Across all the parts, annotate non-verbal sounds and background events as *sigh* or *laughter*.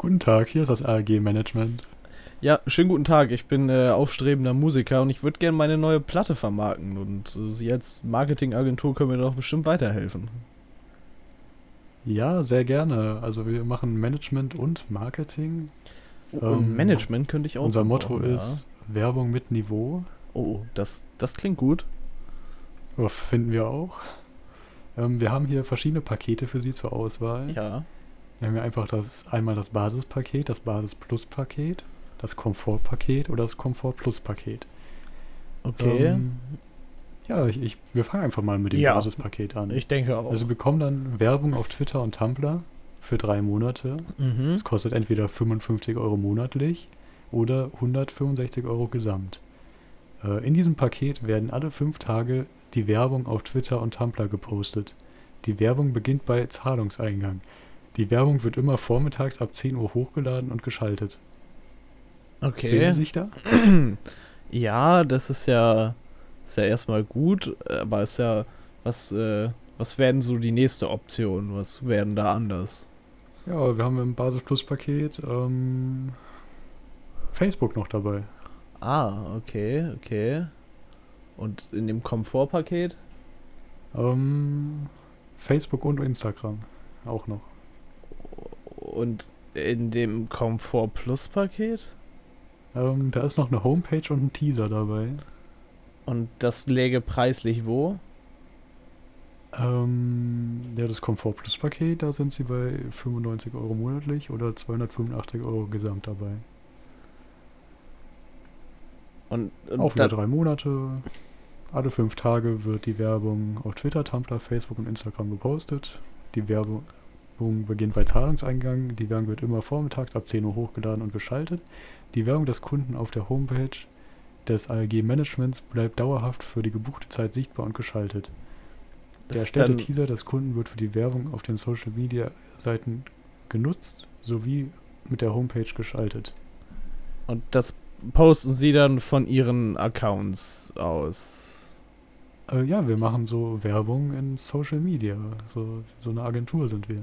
Guten Tag, hier ist das ARG-Management. Ja, schönen guten Tag. Ich bin äh, aufstrebender Musiker und ich würde gerne meine neue Platte vermarkten. Und äh, Sie als Marketingagentur können mir doch bestimmt weiterhelfen. Ja, sehr gerne. Also wir machen Management und Marketing. Und Ähm, Management könnte ich auch. Unser Motto gebrauchen, ist Werbung mit Niveau. Ja. Oh, das, das klingt gut. Ja, finden wir auch. Ähm, wir haben hier verschiedene Pakete für Sie zur Auswahl. Ja. Wir haben hier einfach das, einmal das Basispaket, das Basis Plus Paket, das Komfortpaket oder das Komfort Plus Paket. Okay. Ähm, ja, ich, ich, wir fangen einfach mal mit dem Ja. Basispaket an. ich denke auch. Also wir bekommen dann Werbung auf Twitter und Tumblr für drei Monate. mhm. Es kostet entweder 55 Euro monatlich oder 165 Euro gesamt. Äh, in diesem Paket werden alle fünf Tage die Werbung auf Twitter und Tumblr gepostet. Die Werbung beginnt bei Zahlungseingang. Die Werbung wird immer vormittags ab 10 Uhr hochgeladen und geschaltet. Fühlen Okay. Sie sich da? *clears throat* Ja, das ist ja, ist ja erstmal gut, aber ist ja, was, äh, was werden so die nächste Option? Was werden da anders? Ja, wir haben im Basis Plus Paket ähm, Facebook noch dabei. Ah, okay, okay. Und in dem Komfortpaket? Ähm, Facebook und Instagram auch noch. Und in dem Komfort Plus Paket? Ähm, da ist noch eine Homepage und ein Teaser dabei. Und das läge preislich wo? Ähm, ja, das Komfort Plus Paket, da sind sie bei 95 Euro monatlich oder 285 Euro gesamt dabei. Und, und Auch wieder drei Monate. Alle fünf Tage wird die Werbung auf Twitter, Tumblr, Facebook und Instagram gepostet. Die Werbung beginnt bei Zahlungseingang. Die Werbung wird immer vormittags ab 10 Uhr hochgeladen und geschaltet. Die Werbung des Kunden auf der Homepage des ALG Managements bleibt dauerhaft für die gebuchte Zeit sichtbar und geschaltet. das Der ist erstellte Teaser des Kunden wird für die Werbung auf den Social Media Seiten genutzt sowie mit der Homepage geschaltet. Und das posten sie dann von ihren Accounts aus. Äh, ja, wir machen so Werbung in Social Media. So, so eine Agentur sind wir.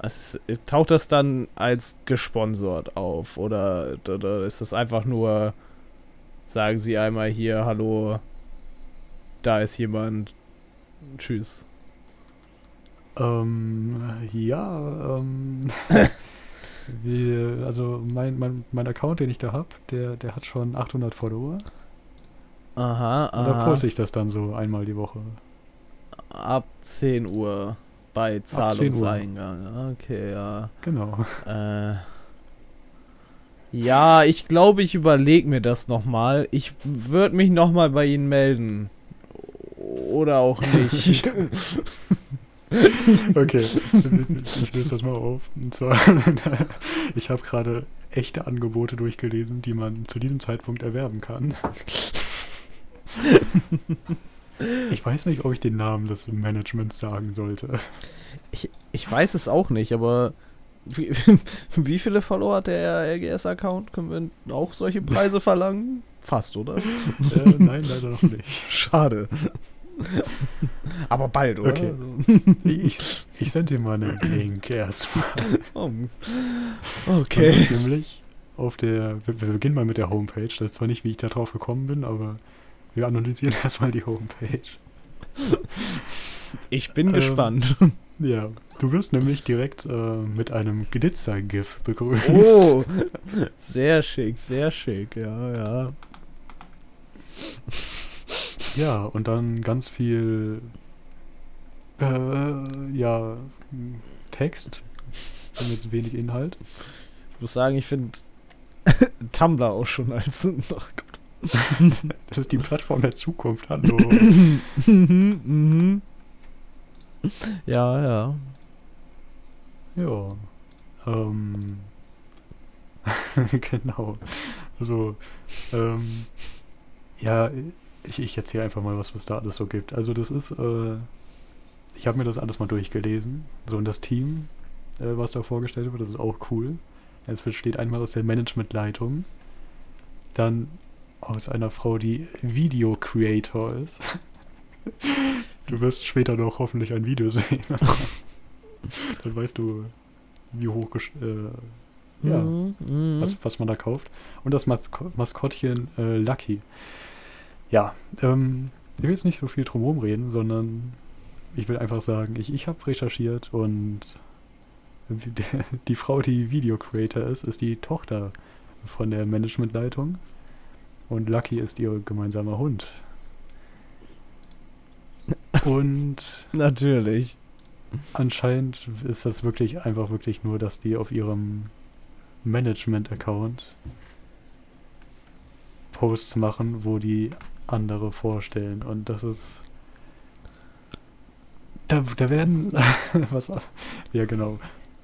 Es taucht das dann als gesponsert auf? Oder, oder ist das einfach nur, sagen sie einmal hier, hallo, da ist jemand, tschüss. Ähm, ja, ähm, *laughs* wir, also mein, mein, mein Account, den ich da habe, der, der hat schon 800 Follower. Aha, Und da aha. poste ich das dann so einmal die Woche. Ab 10 Uhr bei 10 Uhr. Zahlungseingang. Okay, ja. Genau. Äh, ja, ich glaube, ich überlege mir das nochmal. Ich würde mich nochmal bei Ihnen melden. Oder auch nicht. *laughs* Okay, ich löse das mal auf. Und zwar, *laughs* ich habe gerade echte Angebote durchgelesen, die man zu diesem Zeitpunkt erwerben kann. *laughs* Ich weiß nicht, ob ich den Namen des Managements sagen sollte. ich, ich weiß es auch nicht, aber wie, *laughs* wie viele Follower hat der LGS-Account? Können wir auch solche Preise verlangen? Fast, oder? Äh, nein, leider noch nicht. *laughs* Schade. aber bald, oder? Okay. Ich, ich sende dir mal einen Link erstmal. Okay. Nämlich auf der, wir, wir beginnen mal mit der Homepage. Das ist zwar nicht, wie ich da drauf gekommen bin, aber wir analysieren *laughs* erstmal die Homepage. Ich bin Ähm, gespannt. *laughs* Ja, du wirst nämlich direkt äh, mit einem Glitzer-GIF begrüßt. Oh, *laughs* sehr schick, sehr schick, ja, ja. Ja, und dann ganz viel äh, ja, Text jetzt wenig Inhalt. Ich muss sagen, ich finde Tumblr auch schon als. Gott. *laughs* Das ist die Plattform der Zukunft, hallo. *laughs* Mhm, mhm. ja, ja. ja. Ähm. *laughs* genau. Also, ähm, ja, ich, ich erzähle einfach mal, was es da alles so gibt. Also das ist, äh, ich habe mir das alles mal durchgelesen. So und das Team, äh, was da vorgestellt wird, das ist auch cool. Es besteht einmal aus der Managementleitung, dann aus einer Frau, die Video Creator ist. Du wirst später noch hoffentlich ein Video sehen. *laughs* Dann weißt du, wie hoch äh, ja, Mhm, mhm. was, was man da kauft. Und das Masko Maskottchen äh, Lucky. Ja, ähm, ich will jetzt nicht so viel drumherum reden, sondern ich will einfach sagen, ich, ich habe recherchiert und *laughs* die Frau, die Video Creator ist, ist die Tochter von der Managementleitung und Lucky ist ihr gemeinsamer Hund. *laughs* Und Natürlich. anscheinend ist das wirklich einfach wirklich nur, dass die auf ihrem Management-Account Posts machen, wo die andere vorstellen. Und das ist. Da, da werden. *laughs* was. Ja, genau.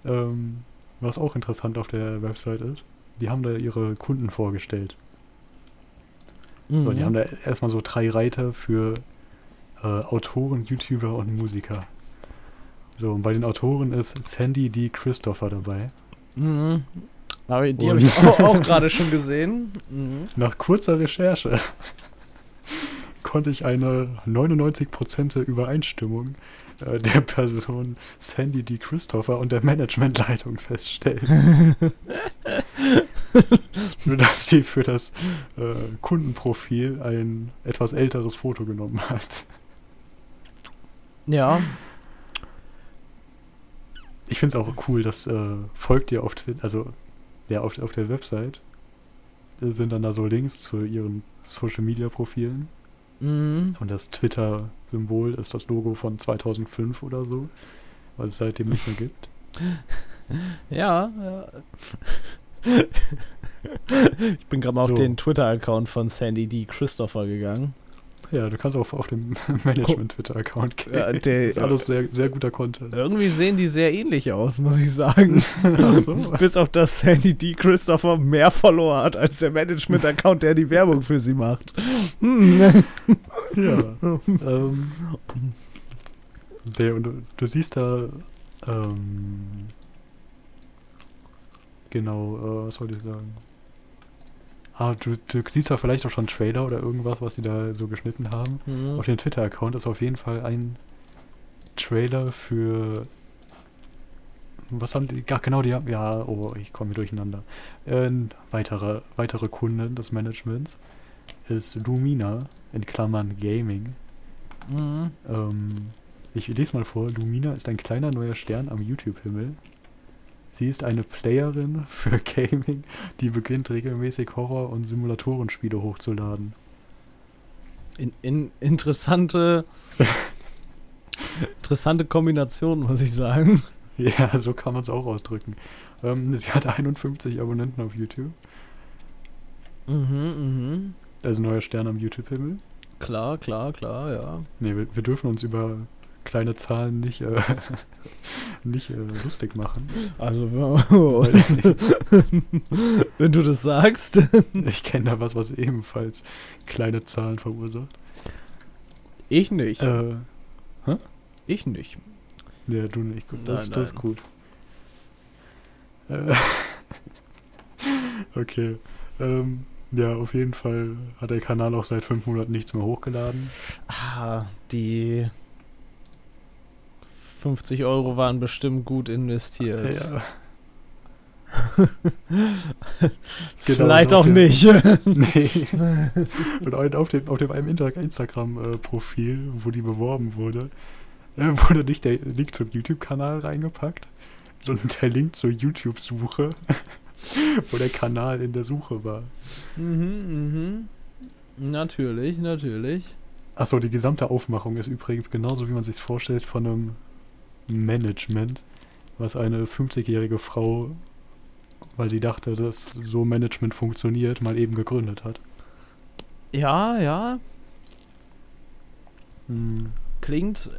Ähm, was auch interessant auf der Website ist, die haben da ihre Kunden vorgestellt. Mhm. So, die haben da erstmal so drei Reiter für äh, Autoren, YouTuber und Musiker. So, und bei den Autoren ist Sandy D. Christopher dabei. Mhm. Die habe ich auch, *laughs* auch gerade schon gesehen. Mhm. Nach kurzer Recherche konnte ich eine 99% Übereinstimmung äh, der Person Sandy D. Christopher und der Managementleitung feststellen. *laughs* Nur dass die für das äh, Kundenprofil ein etwas älteres Foto genommen hat. Ja. Ich finde es auch cool, dass äh, folgt ihr auf Twitter, also ja, auf, auf der Website äh, sind dann da so Links zu ihren Social Media Profilen. Mhm. Und das Twitter-Symbol ist das Logo von 2005 oder so, was es seitdem nicht mehr gibt. *laughs* Ja, ja. *laughs* Ich bin gerade mal So. auf den Twitter-Account von Sandy D. Christopher gegangen. Ja, du kannst auch auf dem *laughs* Management-Twitter-Account gehen. Ja, der- ist alles sehr, sehr guter Content. Irgendwie sehen die sehr ähnlich aus, muss ich sagen. *laughs* Ach so. *laughs* Bis auf das Sandy D. Christopher mehr Follower hat als der Management-Account, der die Werbung für sie macht. Hm. Ja. ähm, der, und du, du siehst da, ähm, genau, äh, was wollte ich sagen? Ah, du, du siehst da vielleicht auch schon Trailer oder irgendwas, was sie da so geschnitten haben. Mhm. Auf dem Twitter-Account ist auf jeden Fall ein Trailer für. Was haben die? Ach, genau, die haben. Ja, oh, ich komme hier durcheinander. Ein weiterer, weitere Kunden des Managements ist Lumina, in Klammern Gaming. Mhm. Ähm, ich lese mal vor: Lumina ist ein kleiner neuer Stern am YouTube-Himmel. Sie ist eine Playerin für *laughs* Gaming, die beginnt regelmäßig Horror- und Simulatorenspiele hochzuladen. In, in, interessante, *laughs* interessante Kombination, muss ich sagen. Ja, so kann man es auch ausdrücken. Ähm, sie hat 51 Abonnenten auf YouTube. Mhm, mhm. Also neuer Stern am YouTube-Himmel. Klar, klar, klar, ja. Nee, wir, wir dürfen uns über kleine Zahlen nicht, äh, *laughs* nicht äh, lustig machen. Also, wenn *laughs* du das sagst. *laughs* ich kenne da was, was ebenfalls kleine Zahlen verursacht. Ich nicht. Äh, Ich nicht. nee, du nicht. Gut, das, Nein, das ist nein. gut. Äh, okay. Ähm, ja, auf jeden Fall hat der Kanal auch seit fünf Monaten nichts mehr hochgeladen. Ah, die 50 Euro waren bestimmt gut investiert. Ja. *laughs* Vielleicht genau, auch der- nicht. *laughs* Nee. *laughs* Und auf dem, auf dem einem Instagram-Profil, wo die beworben wurde, äh, wurde nicht der Link zum YouTube-Kanal reingepackt, sondern der Link zur YouTube-Suche, wo der Kanal in der Suche war. mhm, mhm. Natürlich, natürlich. Achso, die gesamte Aufmachung ist übrigens genauso, wie man sich vorstellt, von einem Management, was eine 50-jährige Frau, weil sie dachte, dass so Management funktioniert, mal eben gegründet hat. Ja, ja, Hm. klingt.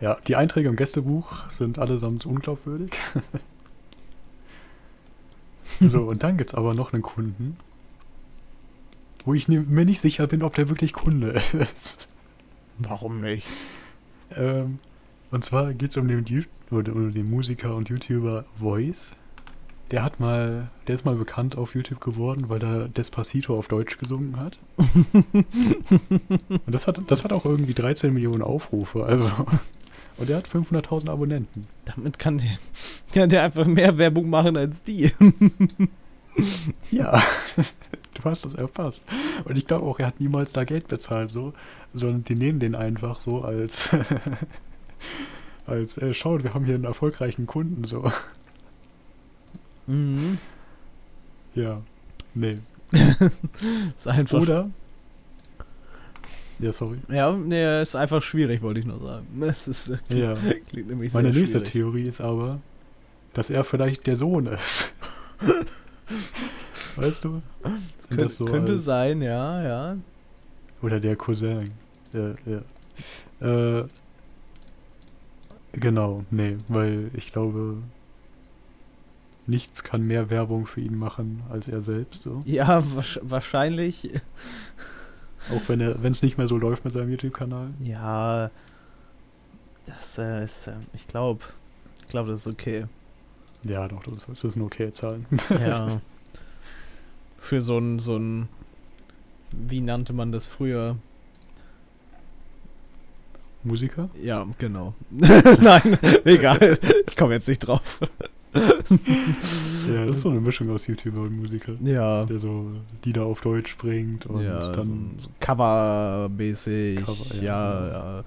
Ja, die Einträge im Gästebuch sind allesamt unglaubwürdig. *laughs* so, und dann gibt es aber noch einen Kunden, wo ich mir nicht sicher bin, ob der wirklich Kunde *laughs* ist. Warum nicht? ähm, und zwar geht es um um den Musiker und YouTuber Voice. Der hat mal, der ist mal bekannt auf YouTube geworden, weil er Despacito auf Deutsch gesungen hat. *laughs* und das hat, das hat auch irgendwie 13 Millionen Aufrufe, also Und er hat 500.000 Abonnenten. Damit kann der, kann der einfach mehr Werbung machen als die. Ja, du hast das erfasst. Und ich glaube auch, er hat niemals da Geld bezahlt, so, sondern die nehmen den einfach so als, als, äh, schaut, wir haben hier einen erfolgreichen Kunden, so. Mhm. Ja, nee. *laughs* Ist einfach. Oder? Ja, sorry. Ja, nee, ist einfach schwierig, wollte ich nur sagen. *laughs* Es ist, klingt, Ja. klingt nämlich Meine nächste schwierig. Theorie ist aber, dass er vielleicht der Sohn ist. *laughs* weißt du? Das so könnte sein, ja, ja. Oder der Cousin. Ja, ja. Äh, genau, nee, weil ich glaube, nichts kann mehr Werbung für ihn machen als er selbst. So. Ja, wahrsch- wahrscheinlich. *laughs* Auch wenn er, wenn es nicht mehr so läuft mit seinem YouTube-Kanal. Ja, das äh, ist, äh, ich glaube, ich glaube, das ist okay. Ja, doch, das, das ist eine okay Zahlen. Ja. *laughs* Für so ein, so ein, wie nannte man das früher? Musiker? Ja, genau. *laughs* Nein, egal. Ich komme jetzt nicht drauf. Ja, das ist so eine Mischung aus YouTuber und Musiker. Ja. Der so Lieder auf Deutsch bringt und ja, dann. so Cover-mäßig. Cover, ja, ja, genau. ja.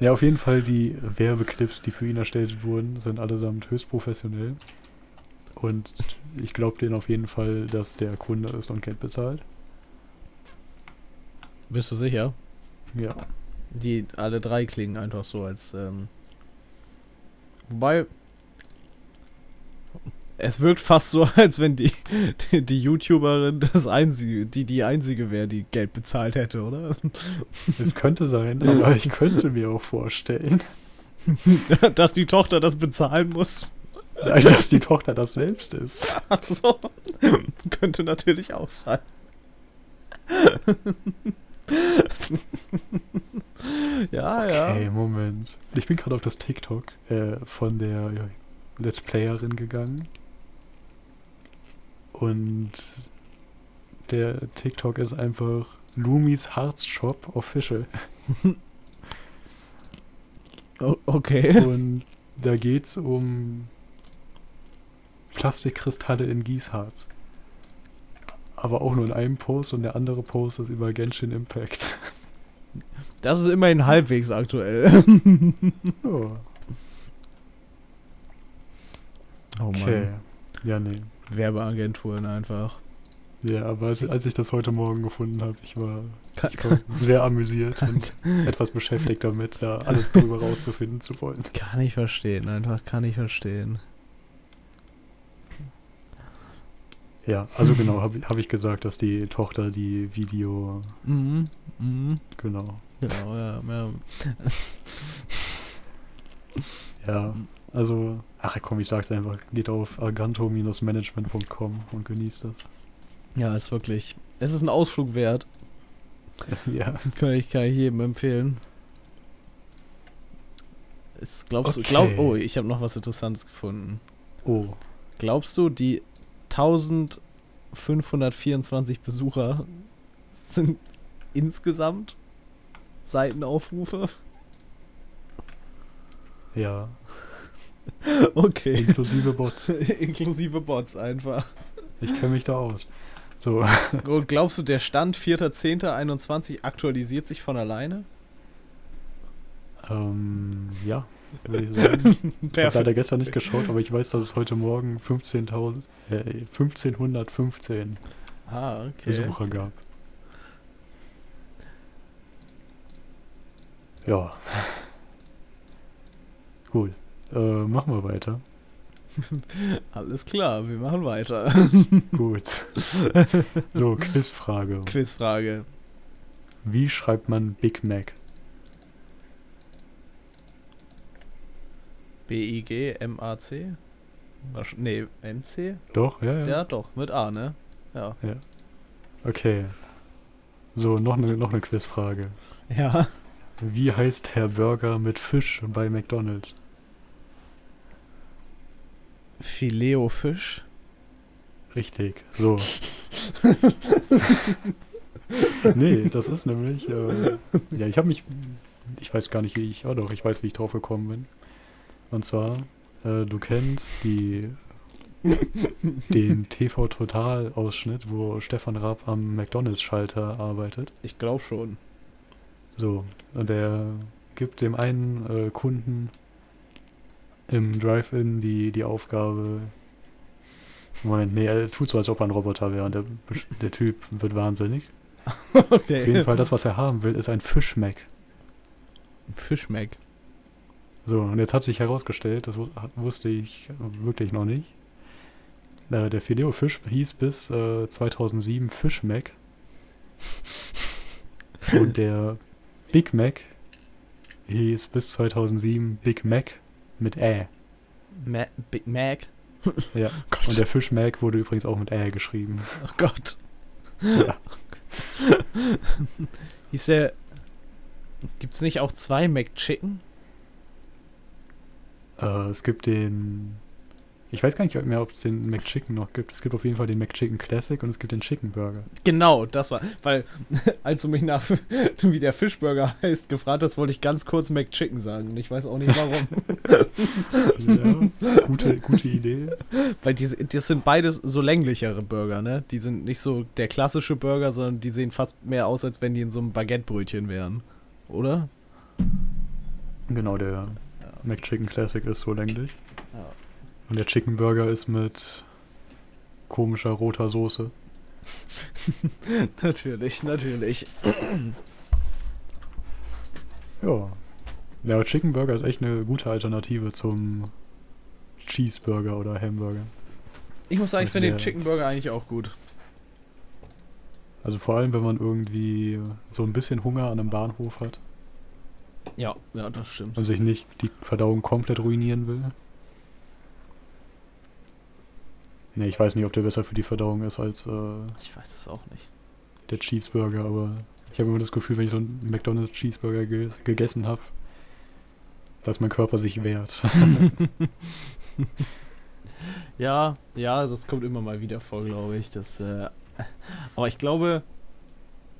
Ja, auf jeden Fall die Werbeclips, die für ihn erstellt wurden, sind allesamt höchst professionell. Und ich glaube denen auf jeden Fall, dass der Kunde ist und Geld bezahlt. Bist du sicher? Ja. Die alle drei klingen einfach so als. Ähm, wobei. Es wirkt fast so, *laughs* als wenn die, die, die YouTuberin das einzige, die die einzige wäre, die Geld bezahlt hätte, oder? Es könnte sein, aber ich könnte mir auch vorstellen, *laughs* Dass die Tochter das bezahlen muss. dass die Tochter das selbst ist. *laughs* Achso. Könnte natürlich auch sein. Ja, Okay, ja. Moment. Ich bin gerade auf das TikTok äh, von der ja, Let's Playerin gegangen. Und der TikTok ist einfach Lumis Hearts Shop Official. *laughs* O okay. Und da geht's um Plastikkristalle in Gießharz. Aber auch nur in einem Post und der andere Post ist über Genshin Impact. *laughs* Das ist immerhin halbwegs aktuell. *laughs* oh, Oh okay. Ja, nee. Werbeagenturen einfach. Ja, aber als, als ich das heute Morgen gefunden habe, ich war, ich war *laughs* sehr amüsiert und etwas beschäftigt damit, da alles drüber rauszufinden zu wollen. kann ich verstehen, einfach kann ich verstehen. Ja, also genau, habe hab ich gesagt, dass die Tochter die Video, Mhm. Mhm. genau. Genau, ja, ja. *laughs* Ja, also, ach komm, ich sag's einfach, geht auf arganto-management.com und genießt das. Ja, ist wirklich. Es ist ein Ausflug wert. *laughs* ja. Kann ich, kann ich jedem empfehlen. Ist, glaubst Okay. du, glaub, oh, ich habe noch was Interessantes gefunden. Oh, Glaubst du, die 1524 Besucher sind insgesamt Seitenaufrufe? ja, *laughs* Okay. inklusive Bots. *laughs* Inklusive Bots einfach. Ich kenne mich da aus. So, *laughs* Und glaubst du, der Stand 4.10.21 aktualisiert sich von alleine? ähm, ja, würde ich sagen. *laughs* Ich habe leider gestern nicht geschaut, aber ich weiß, dass es heute Morgen 15.000, äh, 1515 Ah, okay. Besucher gab. Ja. Gut. Äh, machen wir weiter. *laughs* Alles klar, wir machen weiter. *laughs* Gut. So, Quizfrage. Quizfrage. Wie schreibt man Big Mac? B-I-G-M-A-C? Nee, M-C? Doch, ja, ja. Ja, doch, mit A, ne? Ja. Okay. So, noch eine noch eine Quizfrage. Ja. Wie heißt der Burger mit Fisch bei McDonald's? Fileo Fisch. Richtig. So. *laughs* nee, das ist nämlich. Äh, ja, ich habe mich ich weiß gar nicht, wie ich, oh doch, ich weiß, wie ich drauf gekommen bin. Und zwar, äh, du kennst die *laughs* den TV Total Ausschnitt, wo Stefan Raab am McDonalds Schalter arbeitet. Ich glaube schon. So, und er gibt dem einen äh, Kunden im Drive-In die, die Aufgabe. Moment, nee, er tut so, als ob er ein Roboter wäre und der, der Typ wird wahnsinnig. *laughs* okay. Auf jeden Fall, das, was er haben will, ist ein Fischmeck. Fischmeck. So, und jetzt hat sich herausgestellt, das wu- wusste ich wirklich noch nicht. Äh, der Filet Fisch hieß bis äh, 2007 Fischmeck. *laughs* und der Big Mac hieß bis 2007 Big Mac mit Ä. Ma Big Mac. Ja. *laughs* Gott. Und der Fischmac wurde übrigens auch mit Ä geschrieben. oh Gott. Ja. *laughs* Hieß der. Gibt's nicht auch zwei McChicken? Äh, es gibt den. Ich weiß gar nicht mehr, ob es den McChicken noch gibt. Es gibt auf jeden Fall den McChicken Classic und es gibt den Chicken Burger. Genau, das war. Weil, *laughs* als du mich nach, *laughs* wie der Fischburger heißt, gefragt hast, wollte ich ganz kurz McChicken sagen. Und ich weiß auch nicht warum. *laughs* Ja, gute, gute Idee. Weil die, das sind beides so länglichere Burger, ne? Die sind nicht so der klassische Burger, sondern die sehen fast mehr aus, als wenn die in so einem Baguettebrötchen wären. Oder? Genau, der McChicken Classic ist so länglich. Ja. Und der Chicken Burger ist mit komischer roter Soße. *laughs* natürlich, natürlich. Ja. Ja, aber Chicken Burger ist echt eine gute Alternative zum Cheeseburger oder Hamburger. Ich muss sagen, ich finde den Chicken Burger eigentlich auch gut. Also vor allem, wenn man irgendwie so ein bisschen Hunger an einem Bahnhof hat Ja, ja, das stimmt. und sich nicht die Verdauung komplett ruinieren will. Ne, ich weiß nicht, ob der besser für die Verdauung ist als äh, Ich weiß es auch nicht. der Cheeseburger, aber ich habe immer das Gefühl, wenn ich so einen McDonald's Cheeseburger ge gegessen habe, dass mein Körper sich wehrt. *laughs* *laughs* Ja, ja, das kommt immer mal wieder vor, glaube ich. Das, äh, aber ich glaube,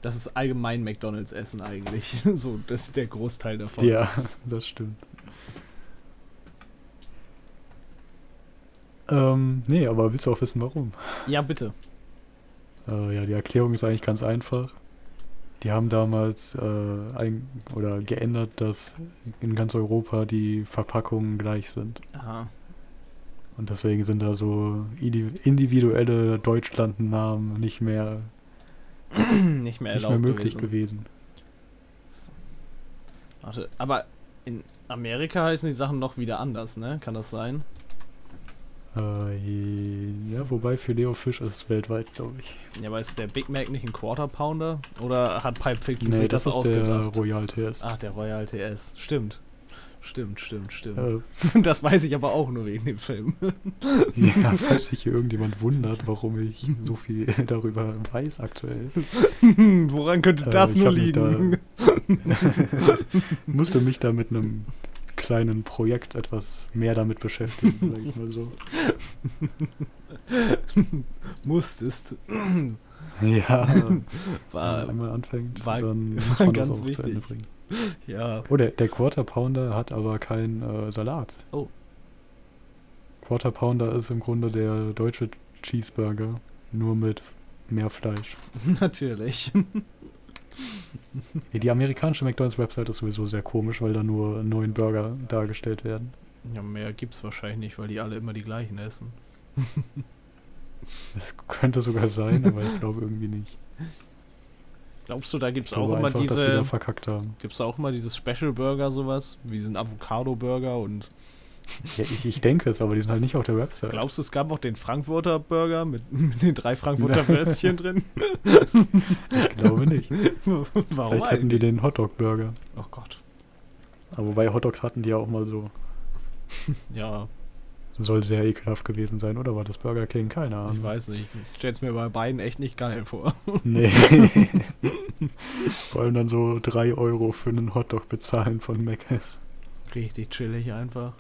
das ist allgemein McDonalds Essen eigentlich. *laughs* so, das ist der Großteil davon. ja, *laughs* das stimmt. Ähm, nee, aber willst du auch wissen, warum? Ja, bitte. Äh, ja, die Erklärung ist eigentlich ganz einfach. Die haben damals äh, ein, oder geändert, dass in ganz Europa die Verpackungen gleich sind. Aha. Und deswegen sind da so indi- individuelle Deutschlandnamen nicht mehr, *clears throat* nicht mehr nicht erlaubt mehr möglich gewesen. gewesen. Warte, aber in Amerika heißen die Sachen noch wieder anders, ne? Kann das sein? Äh, ja, wobei Filet Fisch ist weltweit, glaube ich. Ja, aber ist der Big Mac nicht ein Quarter Pounder? Oder hat Pipe Fiction Nee, sich das, das, ist der ausgedacht? Royal TS. Ach, der Royal TS. Stimmt. Stimmt, stimmt, stimmt. Äh, *laughs* Das weiß ich aber auch nur wegen dem Film. ja, falls sich hier irgendjemand wundert, warum ich so viel *laughs* darüber weiß aktuell. *laughs* Woran könnte Äh, das ich nur liegen? musste mich da mit einem kleinen Projekt etwas mehr damit beschäftigen, sag ich mal so. Musstest. Ja, wenn War, man einmal anfängt, war- dann muss man ganz das auch zu Ende wichtig. bringen. *laughs* ja. Oh, der, der Quarter Pounder hat aber keinen äh, Salat. Oh. Quarter Pounder ist im Grunde der deutsche Cheeseburger, nur mit mehr Fleisch. *laughs* Natürlich. Die amerikanische McDonalds-Website ist sowieso sehr komisch, weil da nur neun Burger dargestellt werden. Ja, mehr gibt's wahrscheinlich nicht, weil die alle immer die gleichen essen. *laughs* Das könnte sogar sein, aber ich glaube irgendwie nicht. Glaubst du, da gibt's Ich auch immer einfach, diese. Gibt's da auch immer dieses Special Burger, sowas? Wie diesen Avocado-Burger und. Ja, ich, ich denke es, aber die sind halt nicht auf der Website. Glaubst du, es gab auch den Frankfurter Burger mit, *laughs* mit den drei Frankfurter Würstchen drin? Ich glaube nicht. *laughs* Warum Vielleicht hatten die den Hotdog-Burger. Oh Gott. Aber wobei Hotdogs hatten die ja auch mal so. Ja, Soll sehr ekelhaft gewesen sein, oder war das Burger King? Keine Ahnung. ich weiß nicht. Ich stell's mir bei beiden echt nicht geil vor. Nee. *laughs* Vor allem dann so 3 Euro für einen Hotdog bezahlen von Mc's. Richtig chillig einfach.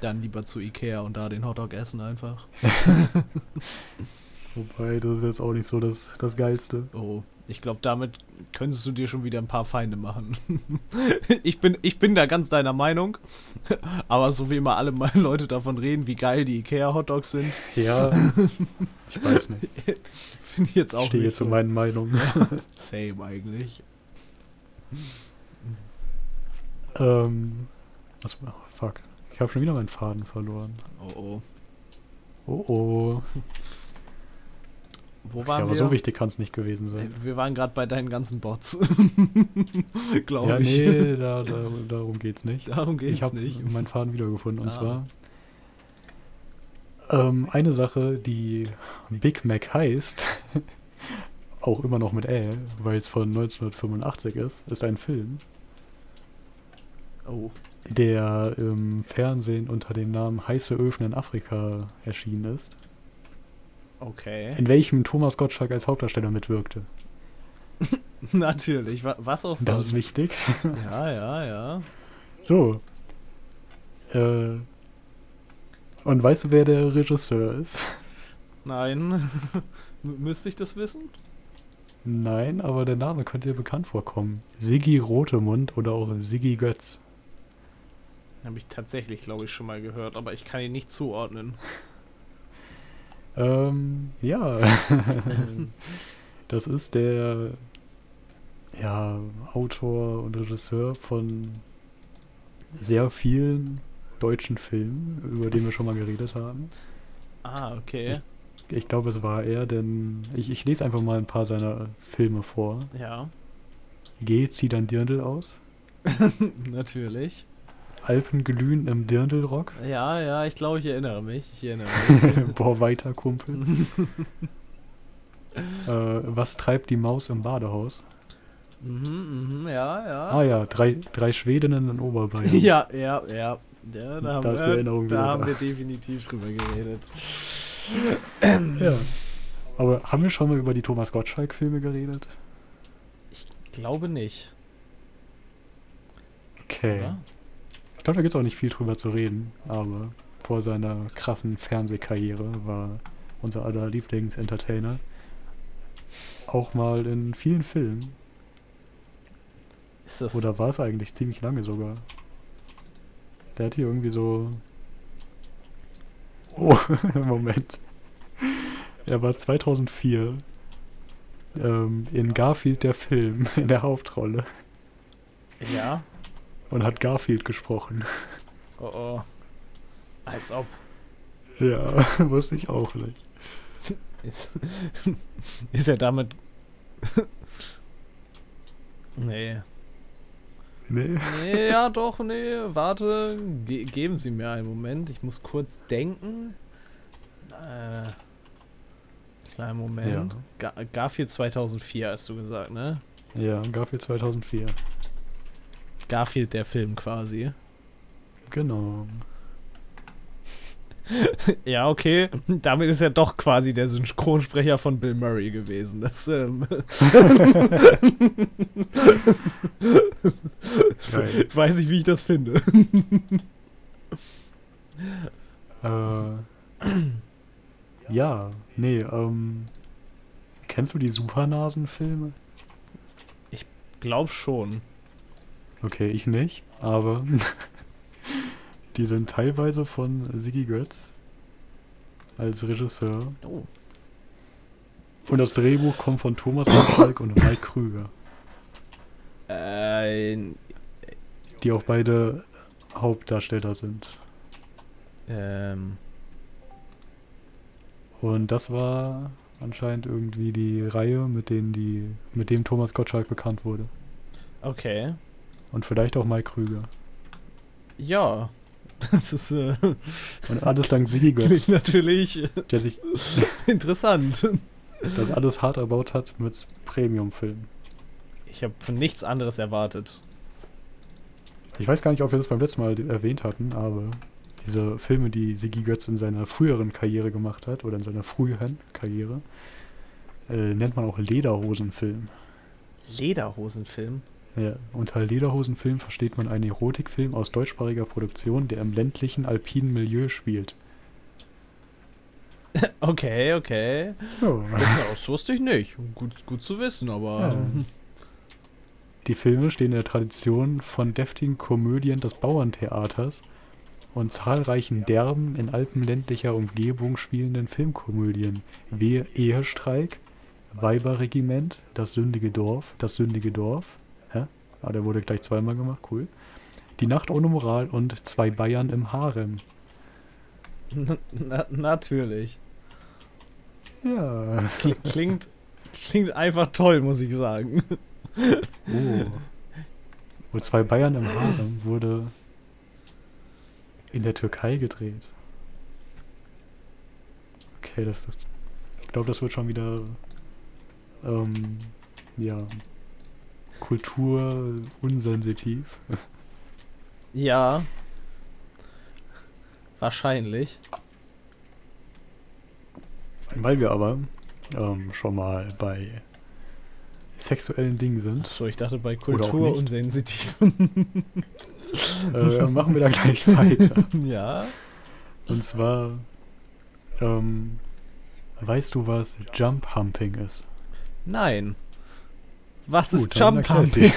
Dann lieber zu Ikea und da den Hotdog essen einfach. *laughs* Wobei, das ist jetzt auch nicht so das, das Geilste. Oh, ich glaube, damit könntest du dir schon wieder ein paar Feinde machen. *laughs* ich, bin, ich bin da ganz deiner Meinung. *laughs* Aber so wie immer alle meine *laughs* Leute davon reden, wie geil die Ikea-Hotdogs sind, Ja, ich weiß nicht. finde ich jetzt auch Ich stehe zu meinen Meinungen. Same eigentlich. ähm, was, oh, fuck. Ich habe schon wieder meinen Faden verloren. Oh oh. Oh oh. Wo Ja, waren aber wir? so wichtig kann es nicht gewesen sein. Wir waren gerade bei deinen ganzen Bots. *laughs* Glaube Ja, ich. nee, da, da, darum geht's nicht. Darum geht's ich habe nicht. meinen Faden wiedergefunden. Und Ah. zwar ähm, eine Sache, die Big Mac heißt, *laughs* auch immer noch mit Ä, weil es von 1985 ist, ist ein Film, Oh. der im Fernsehen unter dem Namen Heiße Öfen in Afrika erschienen ist, Okay. in welchem Thomas Gottschalk als Hauptdarsteller mitwirkte. *laughs* Natürlich. Wa- Was auch sonst. Das ist wichtig. *laughs* Ja, ja, ja. So. Äh, und weißt du, wer der Regisseur ist? Nein. *laughs* Müsste ich das wissen? Nein, aber der Name könnte dir bekannt vorkommen. Siggi Rotemund oder auch Siggi Götz. Habe ich tatsächlich, glaube ich, schon mal gehört, aber ich kann ihn nicht zuordnen. Ähm, ja. *laughs* das ist der ja, Autor und Regisseur von sehr vielen deutschen Filmen, über die wir schon mal geredet haben. Ah, okay. Ich glaube, es war er, denn ich, ich lese einfach mal ein paar seiner Filme vor. Ja, Geh, zieh dein Dirndl aus. *laughs* natürlich. Alpen glühen im Dirndlrock. Ja, ja, ich glaube, ich erinnere mich. Ich erinnere *laughs* mich. Boah, weiter, Kumpel. *laughs* äh, was treibt die Maus im Badehaus? mhm, mhm, ja, ja. Ah ja, drei, drei Schwedinnen in Oberbayern. *laughs* Ja, ja, ja. Ja, da haben, Da wir, Erinnerung da haben wir definitiv drüber geredet. *clears throat* ja. Aber haben wir schon mal über die Thomas Gottschalk-Filme geredet? Ich glaube nicht. Okay. Oder? Ich glaube, da gibt es auch nicht viel drüber zu reden, aber vor seiner krassen Fernsehkarriere war unser aller Lieblingsentertainer auch mal in vielen Filmen. Ist das. Oder war es eigentlich ziemlich lange sogar? Der hat hier irgendwie so. Oh, *laughs* Moment. Er war 2004 ähm, in Garfield der Film in der Hauptrolle Ja. Und hat Garfield gesprochen. Oh oh. Als ob. Ja, *laughs* wusste ich auch nicht. Ist, *laughs* ist er damit. nee. Nee. Nee, ja doch, nee. Warte. Ge geben Sie mir einen Moment. Ich muss kurz denken. Äh. Kleinen Moment. Ga Garfield 2004 hast du gesagt, ne? Ja, Garfield 2004. Garfield der Film quasi. Genau. *laughs* Ja, okay. Damit ist er doch quasi der Synchronsprecher von Bill Murray gewesen. Das, ähm, *laughs* Geil. weiß ich, wie ich das finde. Äh, ja, nee, ähm. Kennst du die Supernasen-Filme? Glaub schon. Okay, ich nicht, aber *laughs* die sind teilweise von Siggi Götz als Regisseur. Oh. Und das Drehbuch kommt von Thomas Gottschalk und Mike Krüger, Äh, die auch beide Hauptdarsteller sind. ähm, Und das war anscheinend irgendwie die Reihe, mit denen die, mit dem Thomas Gottschalk bekannt wurde. okay. Und vielleicht auch Mike Krüger. Ja. *laughs* Das ist äh, Und alles dank Siggi klingt Götz, natürlich der sich *laughs* interessant. das alles hart erbaut hat mit Premium-Filmen. Ich habe von nichts anderes erwartet. Ich weiß gar nicht, ob wir das beim letzten Mal erwähnt hatten, aber diese Filme, die Siggi Götz in seiner früheren Karriere gemacht hat, oder in seiner früheren Karriere, äh, nennt man auch Lederhosenfilm. Lederhosenfilm? Ja, unter Lederhosenfilm versteht man einen Erotikfilm aus deutschsprachiger Produktion, der im ländlichen, alpinen Milieu spielt. *laughs* Okay, okay. Ja. Das wusste ich nicht. Gut, gut zu wissen, aber. Ja. Die Filme stehen in der Tradition von deftigen Komödien des Bauerntheaters und zahlreichen derben, in alpenländlicher Umgebung spielenden Filmkomödien wie Ehestreik, Weiberregiment, Das sündige Dorf, Das sündige Dorf. Ah, der wurde gleich zweimal gemacht, cool. Die Nacht ohne Moral und Zwei Bayern im Harem. Na, natürlich. Ja. Kli- Klingt, klingt einfach toll, muss ich sagen. Oh. Und Zwei Bayern im Harem wurde in der Türkei gedreht. Okay, das ist. Ich glaube, das wird schon wieder. Ähm, ja. Kultur unsensitiv. Ja. Wahrscheinlich. Weil wir aber ähm, schon mal bei sexuellen Dingen sind, Achso, ich dachte bei auch Kultur nicht. unsensitiv. *laughs* äh, machen wir da gleich *laughs* weiter. ja. Und zwar, ähm, weißt du, was Jump Humping ist? Nein. Was ist Gut, dann Jump Humping?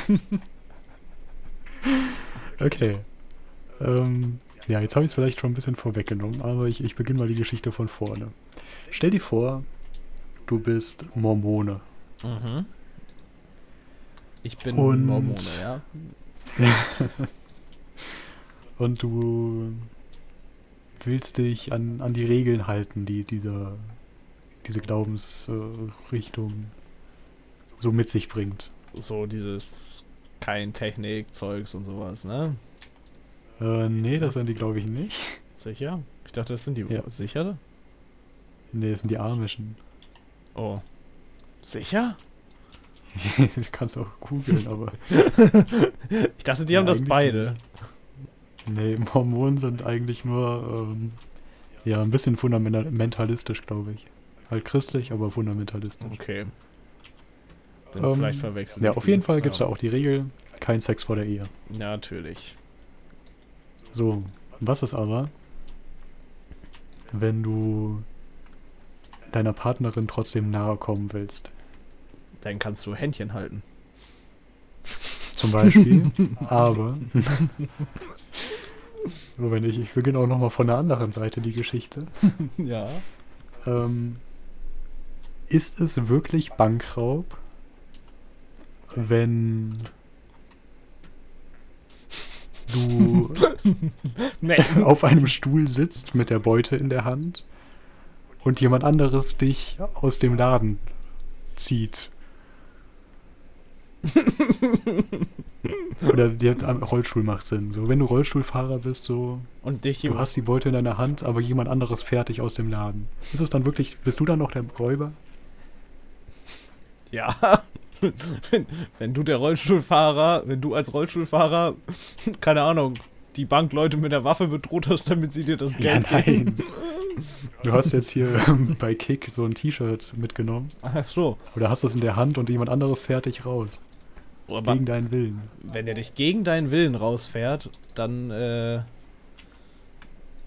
Okay. Ähm, ja, jetzt habe ich es vielleicht schon ein bisschen vorweggenommen, aber ich, ich beginne mal die Geschichte von vorne. Stell dir vor, du bist Mormone. Mhm. Ich bin Und- Mormone, ja. *laughs* Und du willst dich an, an die Regeln halten, die dieser, diese Glaubensrichtung so mit sich bringt. So dieses kein Technik-Zeugs und sowas, ne? Äh, nee, das sind die, glaube ich, nicht. Sicher? Ich dachte, das sind die Ja. sicher? Nee, das sind die Amischen. Oh. Sicher? *laughs* du kannst auch googeln, aber *laughs* Ich dachte, die Ja, haben das beide. nee, Mormonen sind eigentlich nur ähm, ja ein bisschen fundamentalistisch, glaube ich. Halt christlich, aber fundamentalistisch. Okay. Dann Ähm, vielleicht verwechseln. Ja, auf die. jeden Fall gibt es ja. da auch die Regel, kein Sex vor der Ehe. Natürlich. So, was ist aber, wenn du deiner Partnerin trotzdem nahe kommen willst? Dann kannst du Händchen halten. Zum Beispiel. *laughs* aber. *laughs* Moment, ich, ich beginne auch nochmal von der anderen Seite die Geschichte. *laughs* ja. Ähm, ist es wirklich Bankraub, wenn du *laughs* Nee. auf einem Stuhl sitzt mit der Beute in der Hand und jemand anderes dich aus dem Laden zieht? *laughs* Oder der Rollstuhl macht Sinn. So, wenn du Rollstuhlfahrer bist, so, Und dich du hast die Beute in deiner Hand, aber jemand anderes fährt dich aus dem Laden. Ist es dann wirklich, bist du dann noch der Räuber? Ja. Wenn, wenn du der Rollstuhlfahrer, wenn du als Rollstuhlfahrer, keine Ahnung, die Bankleute mit der Waffe bedroht hast, damit sie dir das Ja, Geld geben. nein. Du hast jetzt hier ähm, bei Kick so ein T-Shirt mitgenommen. Ach so. Oder hast es in der Hand und jemand anderes fährt dich raus. Aber Gegen deinen Willen. wenn er dich gegen deinen Willen rausfährt, dann äh,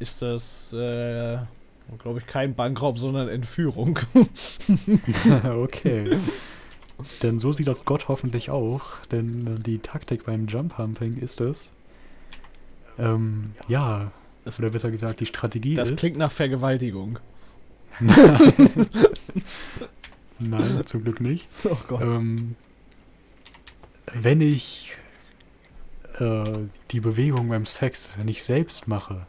ist das, äh, glaube ich, kein Bankraub, sondern Entführung. *laughs* okay. Denn so sieht das Gott hoffentlich auch. Denn die Taktik beim Jump Humping ist es. Ähm, ja. Das, Oder besser gesagt, die Strategie das ist. klingt nach Vergewaltigung. *laughs* Nein, zum Glück nicht. *laughs* Oh Gott. Ähm, wenn ich äh, die Bewegung beim Sex nicht selbst mache,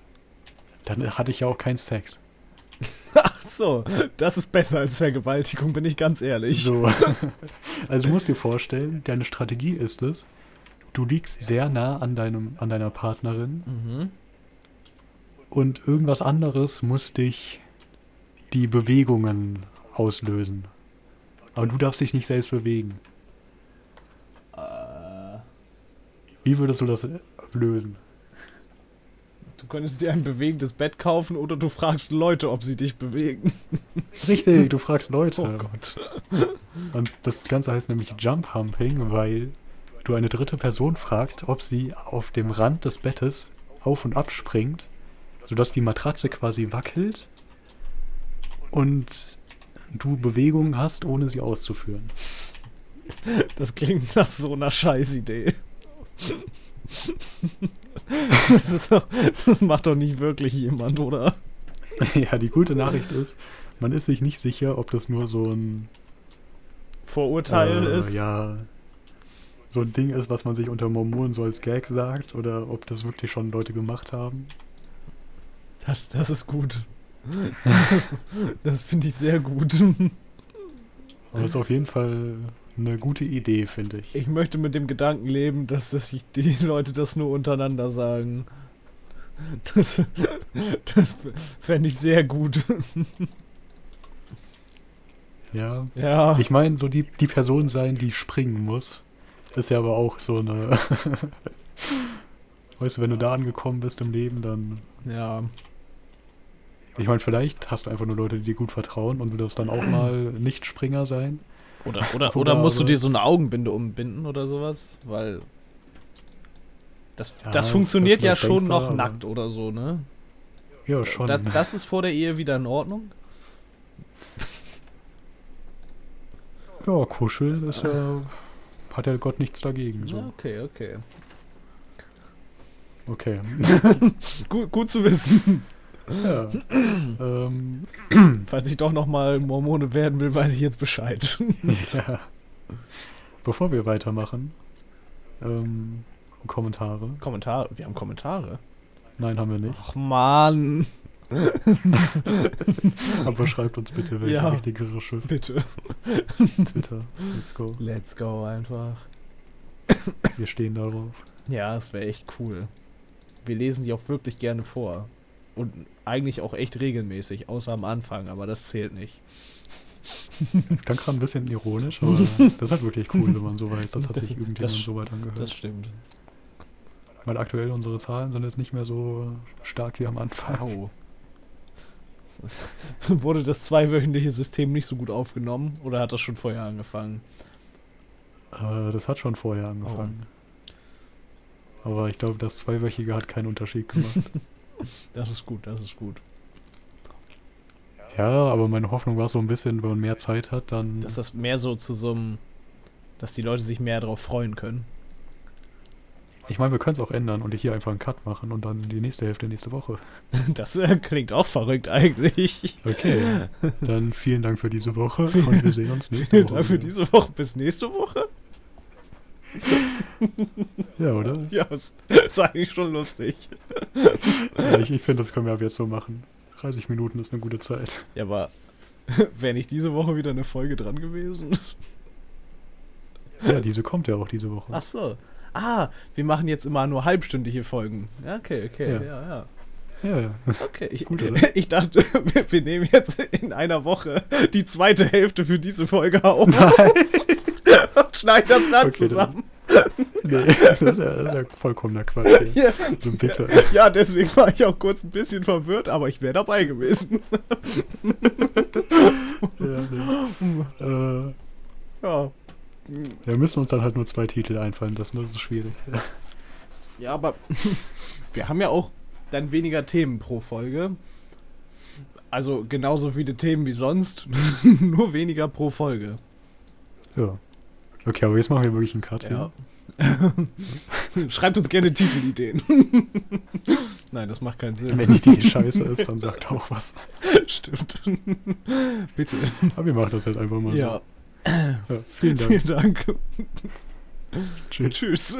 dann hatte ich ja auch keinen Sex. So, das ist besser als Vergewaltigung, bin ich ganz ehrlich. So. *laughs* also du musst dir vorstellen, deine Strategie ist es, du liegst sehr nah an, deinem, an deiner Partnerin Mhm. und irgendwas anderes muss dich die Bewegungen auslösen. Aber du darfst dich nicht selbst bewegen. Äh, Wie würdest du das lösen? Du könntest dir ein bewegendes Bett kaufen oder du fragst Leute, ob sie dich bewegen. Richtig, du fragst Leute. Oh Gott. Und das Ganze heißt nämlich Jump Humping, weil du eine dritte Person fragst, ob sie auf dem Rand des Bettes auf und ab springt, sodass die Matratze quasi wackelt und du Bewegungen hast, ohne sie auszuführen. Das klingt nach so einer Scheißidee. *laughs* Das, doch, das macht doch nicht wirklich jemand, oder? ja, die gute Nachricht ist, man ist sich nicht sicher, ob das nur so ein Vorurteil äh, ist. Ja, so ein Ding ist, was man sich unter Mormonen so als Gag sagt, oder ob das wirklich schon Leute gemacht haben. Das, das ist gut. *laughs* Das finde ich sehr gut. Aber das ist auf jeden Fall eine gute Idee, finde ich. Ich möchte mit dem Gedanken leben, dass das die *laughs* Leute das nur untereinander sagen. Das, *laughs* das fände ich sehr gut. *laughs* Ja. Ja. Ich meine, so die, die Person sein, die springen muss, ist ja aber auch so eine. weißt du, wenn du da angekommen bist im Leben, dann. ja. Ich meine, vielleicht hast du einfach nur Leute, die dir gut vertrauen und du darfst dann auch mal *clears throat* Nicht-Springer sein. Oder, oder, Oder musst du dir so eine Augenbinde umbinden oder sowas? Weil. Das, Ja, das das funktioniert wär ja schon denkbar, noch nackt oder so, ne? Ja, schon. Da, das ist vor der Ehe wieder in Ordnung? *laughs* ja, kuscheln ist ja. Hat ja Gott nichts dagegen. Ja, So. okay, okay. Okay. *laughs* Gut, gut zu wissen. *laughs* ja. *clears throat* ähm, *clears throat* Falls ich doch nochmal Mormone werden will, weiß ich jetzt Bescheid. *laughs* ja. *laughs* Bevor wir weitermachen, ähm, Kommentare. Kommentare. Wir haben Kommentare. Nein, haben wir nicht. Ach man. *laughs* Aber schreibt uns bitte, welche Ja. richtigere Schrift. Bitte. Twitter. Let's go. Let's go einfach. Wir stehen darauf. Ja, das wäre echt cool. Wir lesen die auch wirklich gerne vor. Und eigentlich auch echt regelmäßig, außer am Anfang, aber das zählt nicht. Das klang gerade ein bisschen ironisch, aber *laughs* das ist halt wirklich cool, wenn man so weiß, das hat sich irgendjemand Das- so weit angehört. Das stimmt. Weil aktuell unsere Zahlen sind jetzt nicht mehr so stark wie am Anfang. Au. *laughs* Wurde das zweiwöchentliche System nicht so gut aufgenommen oder hat das schon vorher angefangen? Äh, das hat schon vorher angefangen. Aber ich glaube, das Zweiwöchige hat keinen Unterschied gemacht. *laughs* Das ist gut, das ist gut. ja, aber meine Hoffnung war so ein bisschen, wenn man mehr Zeit hat, dann. Dass das mehr so zu so einem, dass die Leute sich mehr darauf freuen können. ich meine, wir können es auch ändern und hier einfach einen Cut machen und dann die nächste Hälfte nächste Woche. *laughs* Das äh, klingt auch verrückt eigentlich. Okay, dann vielen Dank für diese Woche *laughs* und wir sehen uns nächste Vielen Woche. Dank für diese Woche. Bis nächste Woche. *laughs* Ja, oder? Ja, ist, ist eigentlich schon lustig. Ja, ich ich finde, das können wir ab jetzt so machen. 30 Minuten ist eine gute Zeit. Ja, aber *laughs* wäre nicht diese Woche wieder eine Folge dran gewesen? Ja, diese kommt ja auch diese Woche. Ach so. Ah, wir machen jetzt immer nur halbstündige Folgen. Ja, okay, okay, Ja. ja, ja. Ja, ja. Okay, ich, Gut, *laughs* ich dachte, wir, wir nehmen jetzt in einer Woche die zweite Hälfte für diese Folge auf. Nein. *laughs* und schneiden das dann Okay, dann- zusammen. *laughs* Nee, das ist ja, das ist ja vollkommener Quatsch. Ja, So bitte. *laughs* ja, deswegen war ich auch kurz ein bisschen verwirrt, aber ich wäre dabei gewesen. Ja, nee. äh, Ja. wir müssen uns dann halt nur zwei Titel einfallen lassen, das ist schwierig. Ja, aber wir haben ja auch dann weniger Themen pro Folge. Also genauso viele Themen wie sonst, nur weniger pro Folge. Ja. Okay, aber jetzt machen wir wirklich einen Cut. Ja. *laughs* Schreibt uns gerne Titelideen. *laughs* Nein, das macht keinen. Sinn. Wenn die Idee scheiße ist, dann sagt *laughs* auch was. Stimmt. Bitte. Aber wir machen das halt einfach mal Ja, so. Ja, vielen Dank. vielen Dank. Tschüss. Tschüss.